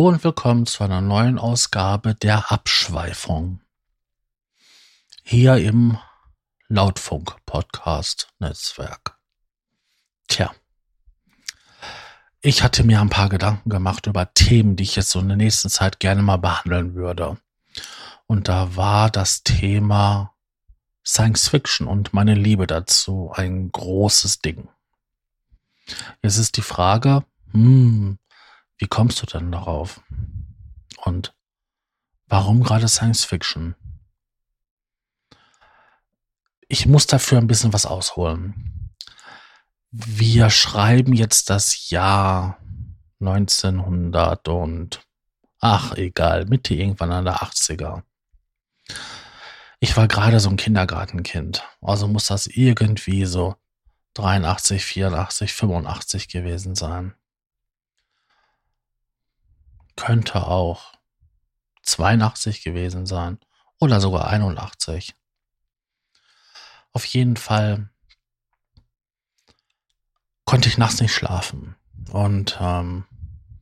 Hallo und willkommen zu einer neuen Ausgabe der Abschweifung. Hier im Lautfunk-Podcast-Netzwerk. Tja, ich hatte mir ein paar Gedanken gemacht über Themen, die ich jetzt so in der nächsten Zeit gerne mal behandeln würde. Und da war das Thema Science Fiction und meine Liebe dazu ein großes Ding. Jetzt ist die Frage, hm, wie kommst du denn darauf? Und warum gerade Science Fiction? Ich muss dafür ein bisschen was ausholen. Wir schreiben jetzt das Jahr 1900 und ach egal, Mitte irgendwann an der 80er. Ich war gerade so ein Kindergartenkind, also muss das irgendwie so 83, 84, 85 gewesen sein könnte auch 82 gewesen sein oder sogar 81. Auf jeden Fall konnte ich nachts nicht schlafen und ähm,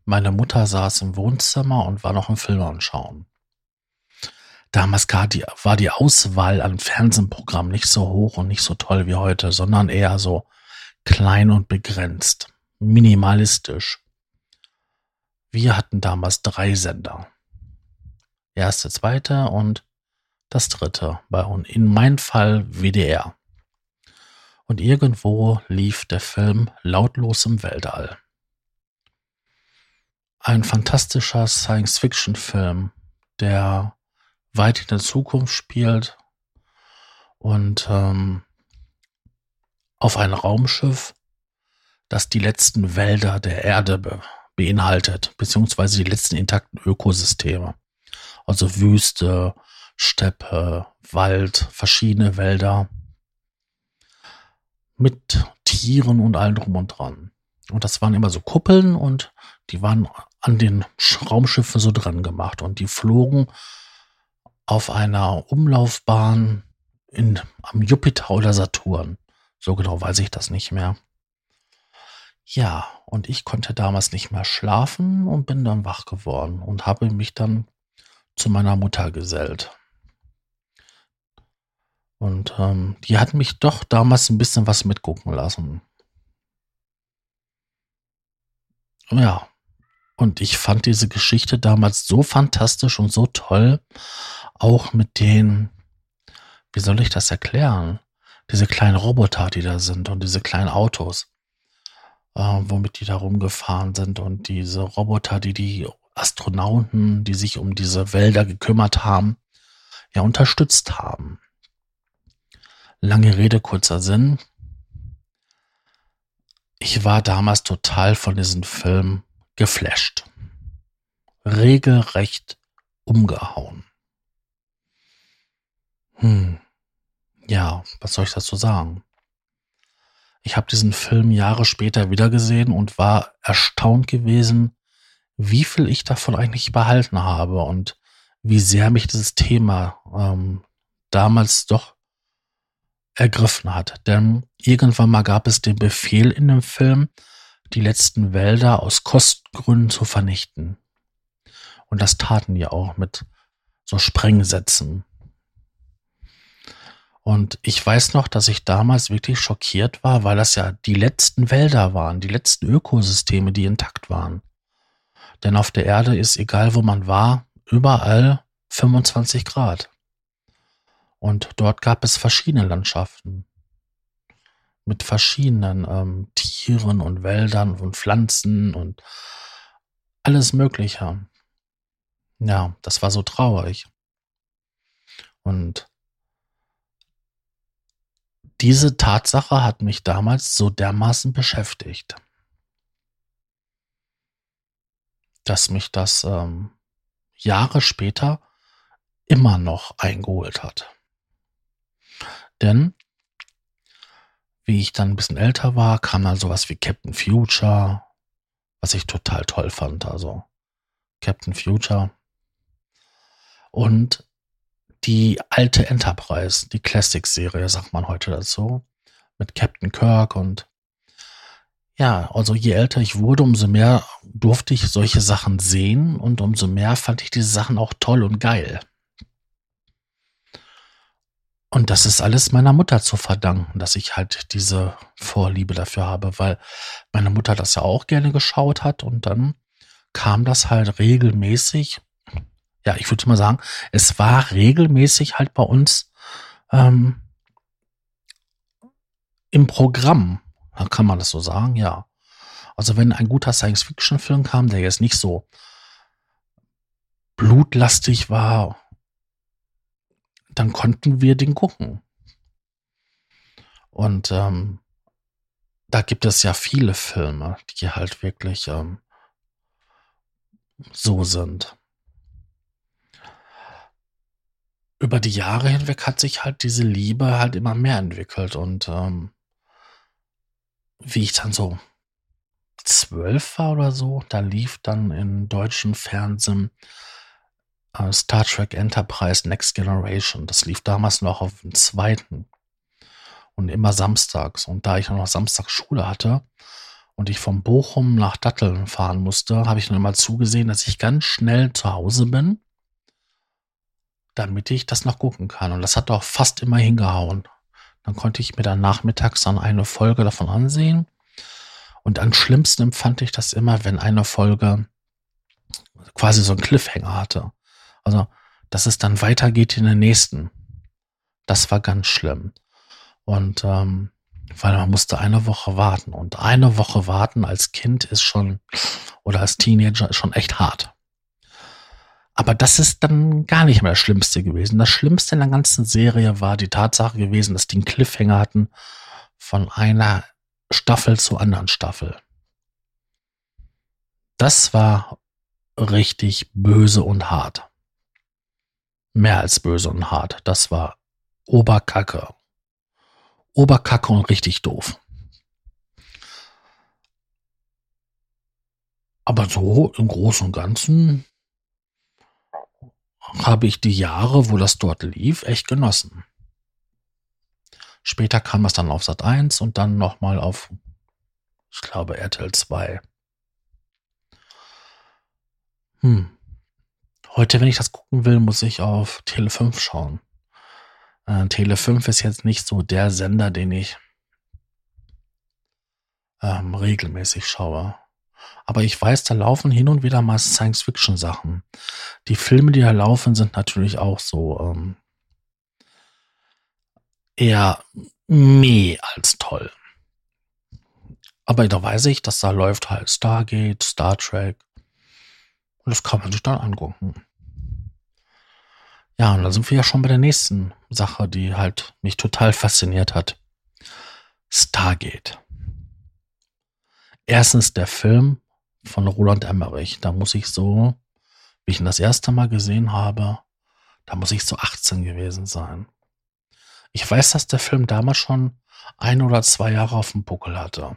meine Mutter saß im Wohnzimmer und war noch im Film anschauen. Damals war die Auswahl an Fernsehprogrammen nicht so hoch und nicht so toll wie heute, sondern eher so klein und begrenzt, minimalistisch. Wir hatten damals drei Sender. Erste, zweite und das dritte. Bei uns. In meinem Fall WDR. Und irgendwo lief der Film Lautlos im Weltall. Ein fantastischer Science-Fiction-Film, der weit in der Zukunft spielt und ähm, auf ein Raumschiff, das die letzten Wälder der Erde beinhaltet, beziehungsweise die letzten intakten Ökosysteme. Also Wüste, Steppe, Wald, verschiedene Wälder mit Tieren und allem drum und dran. Und das waren immer so Kuppeln und die waren an den Raumschiffen so dran gemacht und die flogen auf einer Umlaufbahn in, am Jupiter oder Saturn. So genau weiß ich das nicht mehr. Ja, und ich konnte damals nicht mehr schlafen und bin dann wach geworden und habe mich dann zu meiner Mutter gesellt. Und ähm, die hat mich doch damals ein bisschen was mitgucken lassen. Ja, und ich fand diese Geschichte damals so fantastisch und so toll, auch mit den, wie soll ich das erklären? Diese kleinen Roboter, die da sind und diese kleinen Autos äh, womit die da rumgefahren sind und diese Roboter, die die Astronauten, die sich um diese Wälder gekümmert haben, ja unterstützt haben. Lange Rede, kurzer Sinn. Ich war damals total von diesem Film geflasht. Regelrecht umgehauen. Hm. Ja, was soll ich dazu sagen? Ich habe diesen Film Jahre später wieder gesehen und war erstaunt gewesen, wie viel ich davon eigentlich behalten habe und wie sehr mich dieses Thema ähm, damals doch ergriffen hat. Denn irgendwann mal gab es den Befehl in dem Film, die letzten Wälder aus Kostengründen zu vernichten. Und das taten die auch mit so Sprengsätzen. Und ich weiß noch, dass ich damals wirklich schockiert war, weil das ja die letzten Wälder waren, die letzten Ökosysteme, die intakt waren. Denn auf der Erde ist, egal wo man war, überall 25 Grad. Und dort gab es verschiedene Landschaften mit verschiedenen ähm, Tieren und Wäldern und Pflanzen und alles Mögliche. Ja, das war so traurig. Und diese Tatsache hat mich damals so dermaßen beschäftigt, dass mich das ähm, Jahre später immer noch eingeholt hat. Denn wie ich dann ein bisschen älter war, kam dann sowas wie Captain Future, was ich total toll fand. Also Captain Future. Und die alte Enterprise, die Classic-Serie, sagt man heute dazu, mit Captain Kirk und ja, also je älter ich wurde, umso mehr durfte ich solche Sachen sehen und umso mehr fand ich diese Sachen auch toll und geil. Und das ist alles meiner Mutter zu verdanken, dass ich halt diese Vorliebe dafür habe, weil meine Mutter das ja auch gerne geschaut hat und dann kam das halt regelmäßig. Ja, ich würde mal sagen, es war regelmäßig halt bei uns ähm, im Programm. Kann man das so sagen? Ja. Also wenn ein guter Science-Fiction-Film kam, der jetzt nicht so blutlastig war dann konnten wir den gucken. Und ähm, da gibt es ja viele Filme, die halt wirklich ähm, so sind. Über die Jahre hinweg hat sich halt diese Liebe halt immer mehr entwickelt und ähm, wie ich dann so zwölf war oder so, da lief dann im deutschen Fernsehen äh, Star Trek Enterprise Next Generation. Das lief damals noch auf dem zweiten und immer samstags. Und da ich noch Samstag Schule hatte und ich von Bochum nach Datteln fahren musste, habe ich dann immer zugesehen, dass ich ganz schnell zu Hause bin, damit ich das noch gucken kann. Und das hat auch fast immer hingehauen. Dann konnte ich mir dann nachmittags dann eine Folge davon ansehen. Und am schlimmsten empfand ich das immer, wenn eine Folge quasi so einen Cliffhanger hatte. Also, dass es dann weitergeht in den nächsten. Das war ganz schlimm. Und ähm, weil man musste eine Woche warten. Und eine Woche warten als Kind ist schon, oder als Teenager ist schon echt hart. Aber das ist dann gar nicht mehr das Schlimmste gewesen. Das Schlimmste in der ganzen Serie war die Tatsache gewesen, dass die einen Cliffhanger hatten von einer Staffel zur anderen Staffel. Das war richtig böse und hart mehr als böse und hart. Das war Oberkacke. Oberkacke und richtig doof. Aber so im Großen und Ganzen habe ich die Jahre, wo das dort lief, echt genossen. Später kam es dann auf Sat 1 und dann nochmal auf, ich glaube, RTL 2. Hm. Heute, wenn ich das gucken will, muss ich auf Tele 5 schauen. Äh, Tele 5 ist jetzt nicht so der Sender, den ich ähm, regelmäßig schaue. Aber ich weiß, da laufen hin und wieder mal Science-Fiction-Sachen. Die Filme, die da laufen, sind natürlich auch so ähm, eher meh als toll. Aber da weiß ich, dass da läuft halt Stargate, Star Trek. Und das kann man sich dann angucken. Ja, und da sind wir ja schon bei der nächsten Sache, die halt mich total fasziniert hat. Stargate. Erstens der Film von Roland Emmerich. Da muss ich so, wie ich ihn das erste Mal gesehen habe, da muss ich so 18 gewesen sein. Ich weiß, dass der Film damals schon ein oder zwei Jahre auf dem Buckel hatte.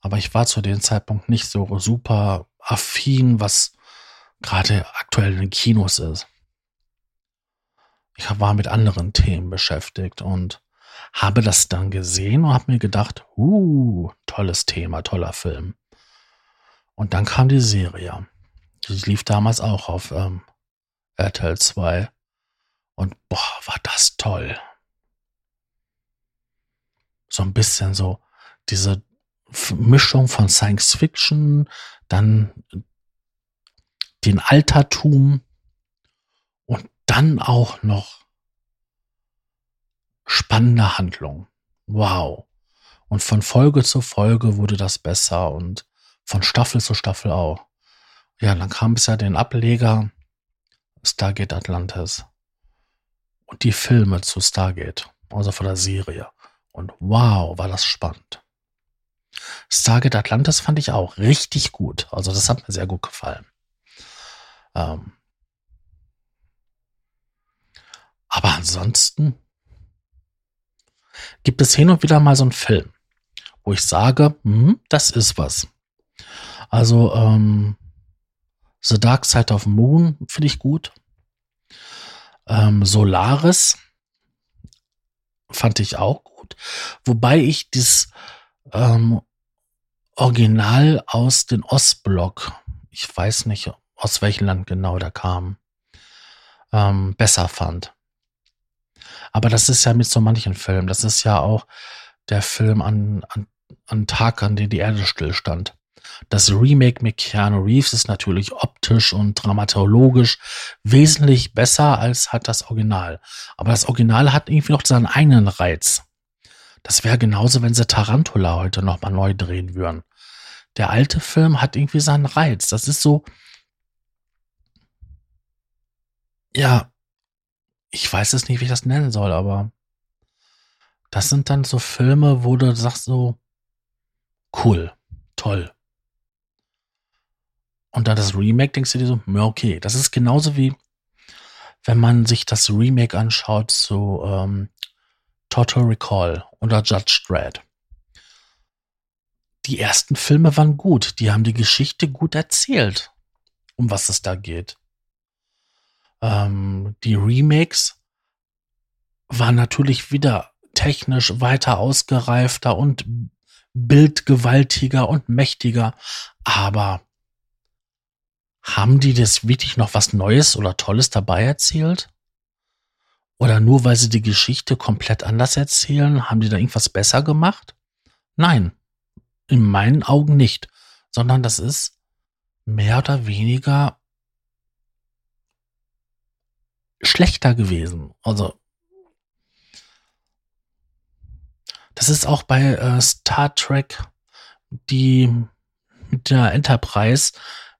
Aber ich war zu dem Zeitpunkt nicht so super affin, was gerade aktuell in den Kinos ist ich war mit anderen Themen beschäftigt und habe das dann gesehen und habe mir gedacht, uh, tolles Thema, toller Film. Und dann kam die Serie. Die lief damals auch auf ähm, RTL 2. Und boah, war das toll. So ein bisschen so diese Mischung von Science Fiction, dann den Altertum dann auch noch spannende Handlung. Wow. Und von Folge zu Folge wurde das besser und von Staffel zu Staffel auch. Ja, dann kam es ja den Ableger Stargate Atlantis und die Filme zu Stargate, also von der Serie. Und wow, war das spannend. Stargate Atlantis fand ich auch richtig gut. Also das hat mir sehr gut gefallen. Ähm, Aber ansonsten gibt es hin und wieder mal so einen Film, wo ich sage, hm, das ist was. Also ähm, The Dark Side of Moon finde ich gut. Ähm, Solaris fand ich auch gut. Wobei ich dieses ähm, Original aus dem Ostblock, ich weiß nicht, aus welchem Land genau der kam, ähm, besser fand. Aber das ist ja mit so manchen Filmen. Das ist ja auch der Film an, an, an Tag, an dem die Erde stillstand. Das Remake mit Keanu Reeves ist natürlich optisch und dramatologisch wesentlich besser als hat das Original. Aber das Original hat irgendwie noch seinen eigenen Reiz. Das wäre genauso, wenn sie Tarantula heute nochmal neu drehen würden. Der alte Film hat irgendwie seinen Reiz. Das ist so, ja, ich weiß es nicht, wie ich das nennen soll, aber das sind dann so Filme, wo du sagst so, cool, toll. Und dann das Remake denkst du dir so, ja, okay, das ist genauso wie, wenn man sich das Remake anschaut zu ähm, Total Recall oder Judge Dredd. Die ersten Filme waren gut, die haben die Geschichte gut erzählt, um was es da geht. Ähm, die Remakes waren natürlich wieder technisch weiter ausgereifter und bildgewaltiger und mächtiger, aber haben die das wirklich noch was Neues oder Tolles dabei erzählt? Oder nur weil sie die Geschichte komplett anders erzählen, haben die da irgendwas besser gemacht? Nein, in meinen Augen nicht, sondern das ist mehr oder weniger schlechter gewesen. Also das ist auch bei äh, Star Trek die mit der Enterprise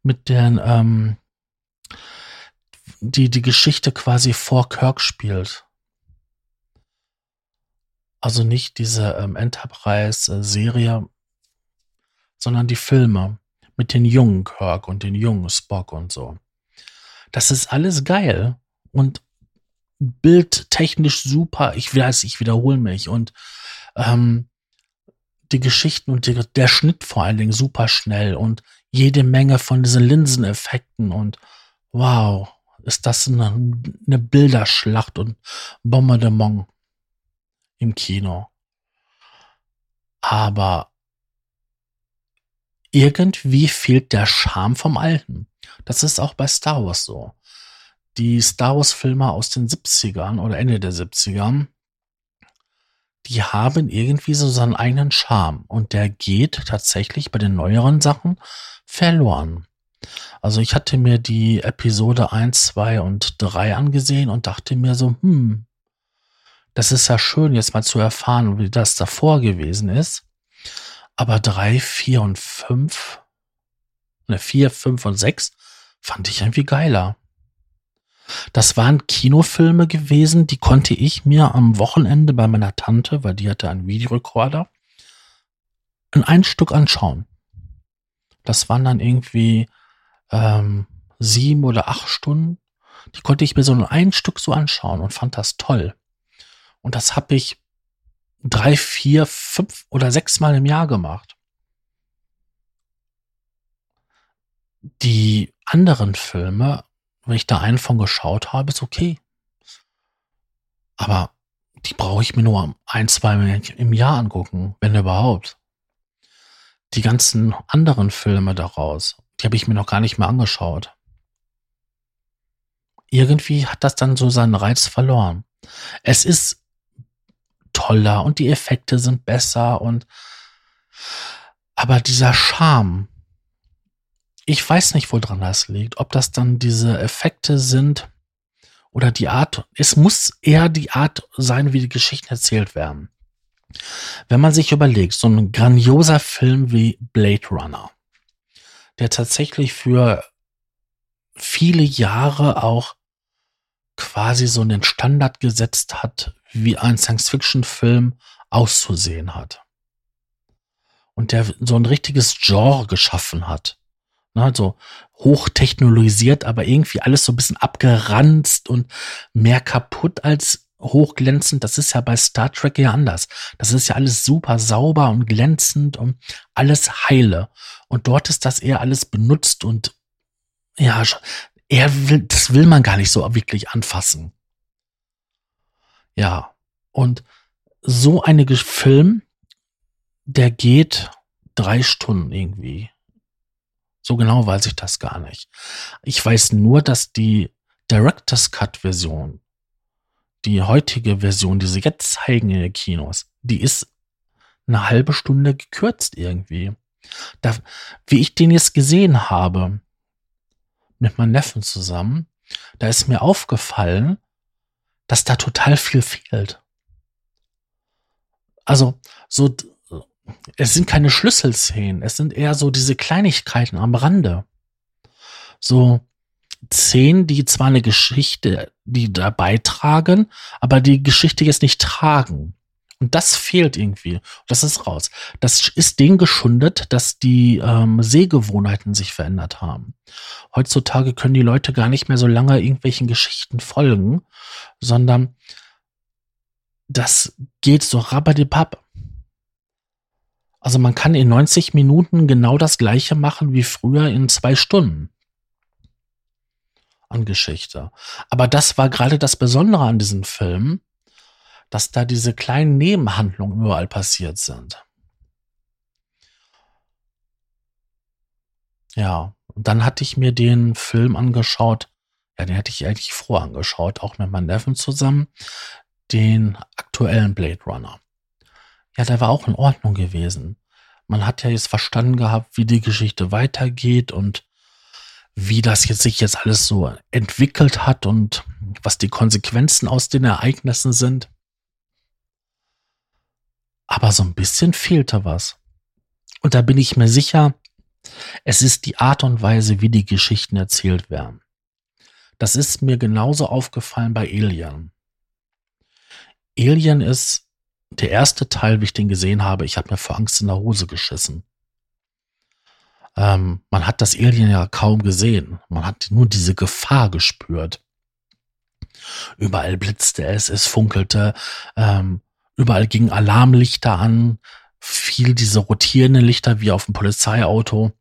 mit der ähm, die die Geschichte quasi vor Kirk spielt. Also nicht diese ähm, Enterprise-Serie, sondern die Filme mit den jungen Kirk und den jungen Spock und so. Das ist alles geil und bildtechnisch super. Ich weiß, ich wiederhole mich und ähm, die Geschichten und die, der Schnitt vor allen Dingen super schnell und jede Menge von diesen Linseneffekten und wow, ist das eine, eine Bilderschlacht und Bombardement im Kino. Aber irgendwie fehlt der Charme vom Alten. Das ist auch bei Star Wars so. Die Star Wars Filme aus den 70ern oder Ende der 70ern, die haben irgendwie so seinen eigenen Charme und der geht tatsächlich bei den neueren Sachen verloren. Also ich hatte mir die Episode 1, 2 und 3 angesehen und dachte mir so, hm, das ist ja schön, jetzt mal zu erfahren, wie das davor gewesen ist. Aber 3, 4 und 5, ne, 4, 5 und 6 fand ich irgendwie geiler. Das waren Kinofilme gewesen, die konnte ich mir am Wochenende bei meiner Tante, weil die hatte einen Videorekorder, in ein Stück anschauen. Das waren dann irgendwie ähm, sieben oder acht Stunden. Die konnte ich mir so in ein Stück so anschauen und fand das toll. Und das habe ich drei, vier, fünf oder sechs Mal im Jahr gemacht. Die anderen Filme, wenn ich da einen von geschaut habe, ist okay. Aber die brauche ich mir nur ein, zwei Mal im Jahr angucken, wenn überhaupt die ganzen anderen Filme daraus, die habe ich mir noch gar nicht mehr angeschaut. Irgendwie hat das dann so seinen Reiz verloren. Es ist toller und die Effekte sind besser und aber dieser Charme, ich weiß nicht, woran das liegt. Ob das dann diese Effekte sind oder die Art, es muss eher die Art sein, wie die Geschichten erzählt werden. Wenn man sich überlegt, so ein grandioser Film wie Blade Runner, der tatsächlich für viele Jahre auch quasi so einen Standard gesetzt hat, wie ein Science-Fiction-Film auszusehen hat. Und der so ein richtiges Genre geschaffen hat. Also hochtechnologisiert, aber irgendwie alles so ein bisschen abgeranzt und mehr kaputt als hochglänzend. Das ist ja bei Star Trek ja anders. Das ist ja alles super sauber und glänzend und alles heile. Und dort ist das eher alles benutzt und ja, er will, das will man gar nicht so wirklich anfassen. Ja. Und so eine Film, der geht drei Stunden irgendwie. So genau weiß ich das gar nicht. Ich weiß nur, dass die Director's Cut Version, die heutige Version, die sie jetzt zeigen in den Kinos, die ist eine halbe Stunde gekürzt irgendwie. Da, wie ich den jetzt gesehen habe, mit meinem Neffen zusammen, da ist mir aufgefallen, dass da total viel fehlt. Also, so, es sind keine Schlüsselszenen, es sind eher so diese Kleinigkeiten am Rande. So Szenen, die zwar eine Geschichte, die da beitragen, aber die Geschichte jetzt nicht tragen. Und das fehlt irgendwie. Das ist raus. Das ist dem geschundet, dass die ähm, Sehgewohnheiten sich verändert haben. Heutzutage können die Leute gar nicht mehr so lange irgendwelchen Geschichten folgen, sondern das geht so rabbadibab. Also man kann in 90 Minuten genau das gleiche machen wie früher in zwei Stunden an Geschichte. Aber das war gerade das Besondere an diesem Film, dass da diese kleinen Nebenhandlungen überall passiert sind. Ja, und dann hatte ich mir den Film angeschaut, ja, den hätte ich eigentlich vor angeschaut, auch mit meinem Neffen zusammen, den aktuellen Blade Runner. Ja, der war auch in Ordnung gewesen. Man hat ja jetzt verstanden gehabt, wie die Geschichte weitergeht und wie das jetzt sich jetzt alles so entwickelt hat und was die Konsequenzen aus den Ereignissen sind. Aber so ein bisschen fehlte was. Und da bin ich mir sicher, es ist die Art und Weise, wie die Geschichten erzählt werden. Das ist mir genauso aufgefallen bei Alien. Alien ist der erste Teil, wie ich den gesehen habe. Ich habe mir vor Angst in der Hose geschissen. Ähm, man hat das Alien ja kaum gesehen. Man hat nur diese Gefahr gespürt. Überall blitzte es, es funkelte, ähm, überall gingen Alarmlichter an, viel diese rotierenden Lichter wie auf dem Polizeiauto.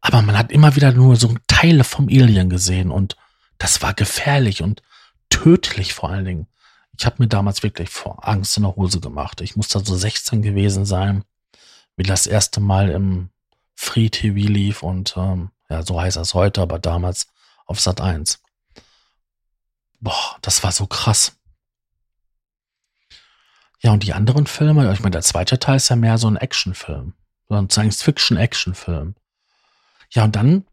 Aber man hat immer wieder nur so Teile vom Alien gesehen und das war gefährlich und tödlich vor allen Dingen. Ich habe mir damals wirklich vor Angst in der Hose gemacht. Ich muss da so 16 gewesen sein, wie das erste Mal im Free TV lief und ähm, ja, so heißt das heute, aber damals auf Sat 1. Boah, das war so krass. Ja, und die anderen Filme, ich meine, der zweite Teil ist ja mehr so ein Actionfilm, so ein Science-Fiction-Actionfilm. Ja, und dann,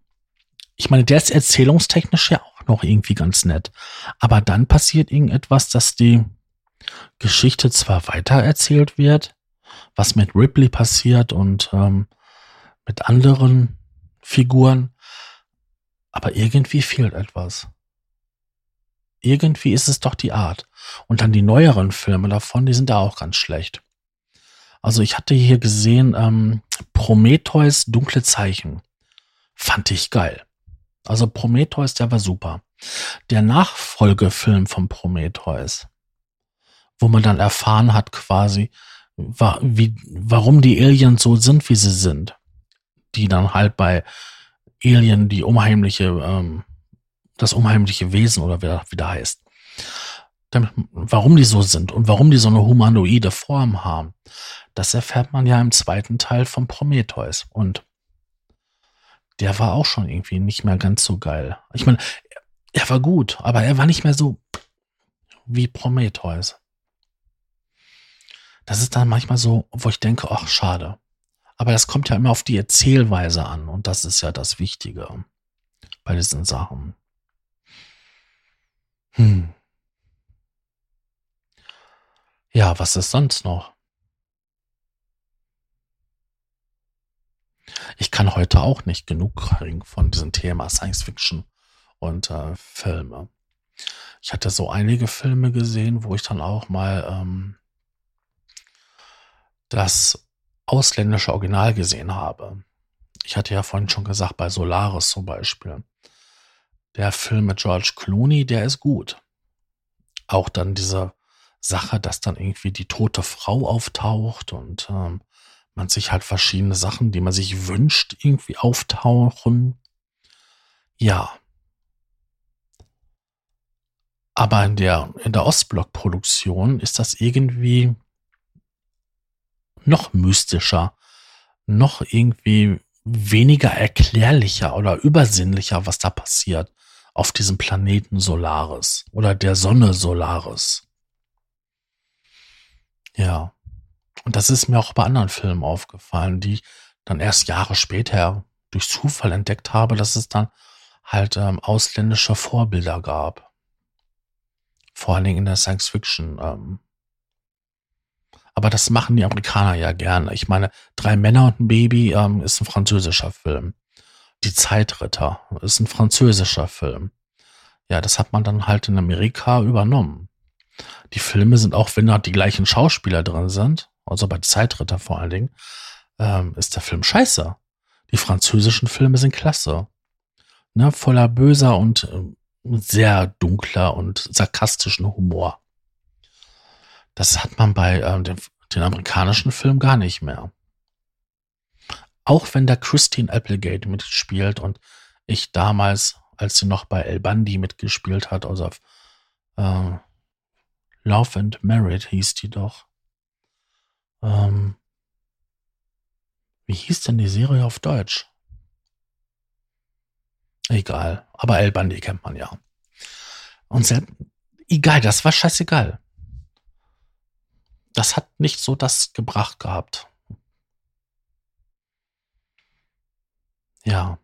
ich meine, der ist erzählungstechnisch ja auch noch irgendwie ganz nett. Aber dann passiert irgendetwas, dass die Geschichte zwar weiter erzählt wird, was mit Ripley passiert und ähm, mit anderen Figuren, aber irgendwie fehlt etwas. Irgendwie ist es doch die Art. Und dann die neueren Filme davon, die sind da auch ganz schlecht. Also ich hatte hier gesehen ähm, Prometheus Dunkle Zeichen. Fand ich geil. Also Prometheus, der war super. Der Nachfolgefilm von Prometheus, wo man dann erfahren hat quasi, wie, warum die Aliens so sind, wie sie sind die dann halt bei Alien die unheimliche, ähm, das unheimliche Wesen oder wie, wie der heißt. Damit, warum die so sind und warum die so eine humanoide Form haben, das erfährt man ja im zweiten Teil von Prometheus. Und der war auch schon irgendwie nicht mehr ganz so geil. Ich meine, er war gut, aber er war nicht mehr so wie Prometheus. Das ist dann manchmal so, wo ich denke, ach, schade. Aber das kommt ja immer auf die Erzählweise an und das ist ja das Wichtige bei diesen Sachen. Hm. Ja, was ist sonst noch? Ich kann heute auch nicht genug kriegen von diesem Thema Science Fiction und äh, Filme. Ich hatte so einige Filme gesehen, wo ich dann auch mal ähm, das ausländische Original gesehen habe. Ich hatte ja vorhin schon gesagt, bei Solaris zum Beispiel. Der Film mit George Clooney, der ist gut. Auch dann diese Sache, dass dann irgendwie die tote Frau auftaucht und ähm, man sich halt verschiedene Sachen, die man sich wünscht, irgendwie auftauchen. Ja. Aber in der, in der Ostblock-Produktion ist das irgendwie noch mystischer, noch irgendwie weniger erklärlicher oder übersinnlicher, was da passiert auf diesem Planeten Solaris oder der Sonne Solaris. Ja. Und das ist mir auch bei anderen Filmen aufgefallen, die dann erst Jahre später durch Zufall entdeckt habe, dass es dann halt ähm, ausländische Vorbilder gab. Vor allen Dingen in der Science Fiction. Ähm. Aber das machen die Amerikaner ja gerne. Ich meine, Drei Männer und ein Baby ähm, ist ein französischer Film. Die Zeitritter ist ein französischer Film. Ja, das hat man dann halt in Amerika übernommen. Die Filme sind auch, wenn da die gleichen Schauspieler drin sind, also bei Zeitritter vor allen Dingen, ähm, ist der Film scheiße. Die französischen Filme sind klasse. Ne, voller böser und äh, sehr dunkler und sarkastischen Humor. Das hat man bei ähm, den, den amerikanischen Filmen gar nicht mehr. Auch wenn da Christine Applegate mitspielt und ich damals, als sie noch bei El Bandi mitgespielt hat, also auf äh, Love and Merit hieß die doch. Ähm, wie hieß denn die Serie auf Deutsch? Egal, aber El Bandi kennt man ja. Und selbst, egal, das war scheißegal. Das hat nicht so das gebracht gehabt. Ja.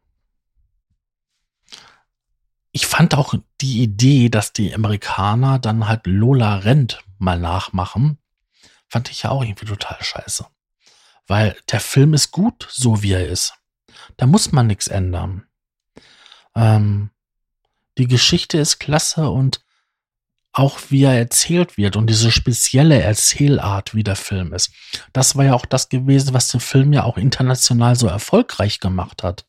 Ich fand auch die Idee, dass die Amerikaner dann halt Lola Rent mal nachmachen, fand ich ja auch irgendwie total scheiße. Weil der Film ist gut, so wie er ist. Da muss man nichts ändern. Ähm, die Geschichte ist klasse und auch wie er erzählt wird und diese spezielle Erzählart, wie der Film ist. Das war ja auch das gewesen, was den Film ja auch international so erfolgreich gemacht hat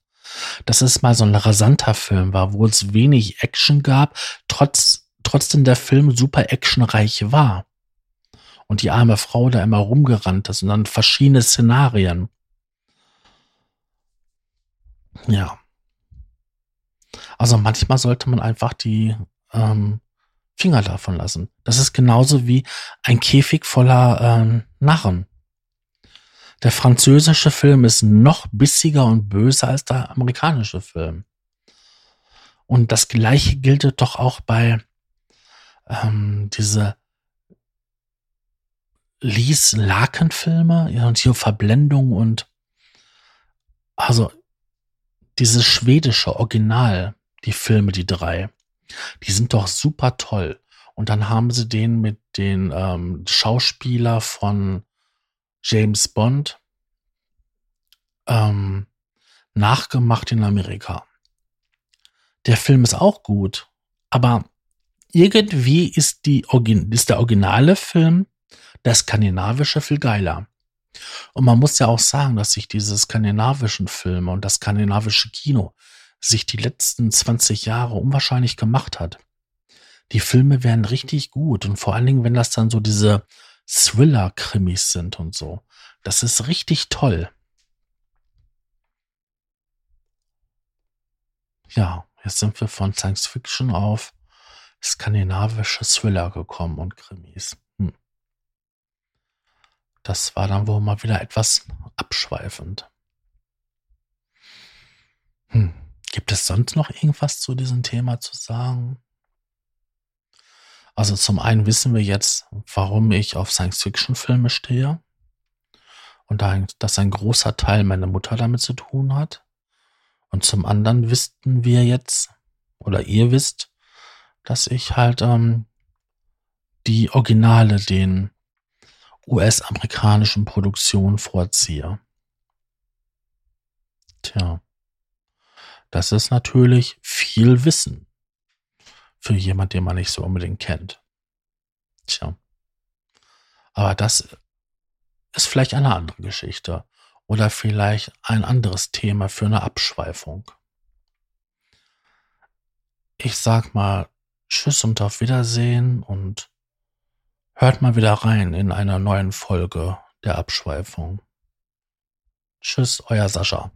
dass es mal so ein rasanter Film war, wo es wenig Action gab, trotz, trotzdem der Film super actionreich war. Und die arme Frau da immer rumgerannt ist und dann verschiedene Szenarien. Ja. Also manchmal sollte man einfach die ähm, Finger davon lassen. Das ist genauso wie ein Käfig voller ähm, Narren. Der französische Film ist noch bissiger und böser als der amerikanische Film. Und das Gleiche gilt doch auch bei ähm, diese Lies Laken Filme ja, und hier Verblendung und also dieses schwedische Original, die Filme, die drei, die sind doch super toll. Und dann haben sie den mit den ähm, Schauspieler von James Bond ähm, nachgemacht in Amerika. Der Film ist auch gut, aber irgendwie ist, die, ist der originale Film, der skandinavische, viel geiler. Und man muss ja auch sagen, dass sich diese skandinavischen Filme und das skandinavische Kino sich die letzten 20 Jahre unwahrscheinlich gemacht hat. Die Filme werden richtig gut und vor allen Dingen, wenn das dann so diese Thriller-Krimis sind und so. Das ist richtig toll. Ja, jetzt sind wir von Science Fiction auf skandinavische Thriller gekommen und Krimis. Das war dann wohl mal wieder etwas abschweifend. Hm. Gibt es sonst noch irgendwas zu diesem Thema zu sagen? Also zum einen wissen wir jetzt, warum ich auf Science-Fiction-Filme stehe. Und dass ein großer Teil meine Mutter damit zu tun hat. Und zum anderen wüssten wir jetzt, oder ihr wisst, dass ich halt ähm, die Originale den US-amerikanischen Produktionen vorziehe. Tja, das ist natürlich viel Wissen für jemand, den man nicht so unbedingt kennt. Tja. Aber das ist vielleicht eine andere Geschichte oder vielleicht ein anderes Thema für eine Abschweifung. Ich sag mal Tschüss und auf Wiedersehen und hört mal wieder rein in einer neuen Folge der Abschweifung. Tschüss, euer Sascha.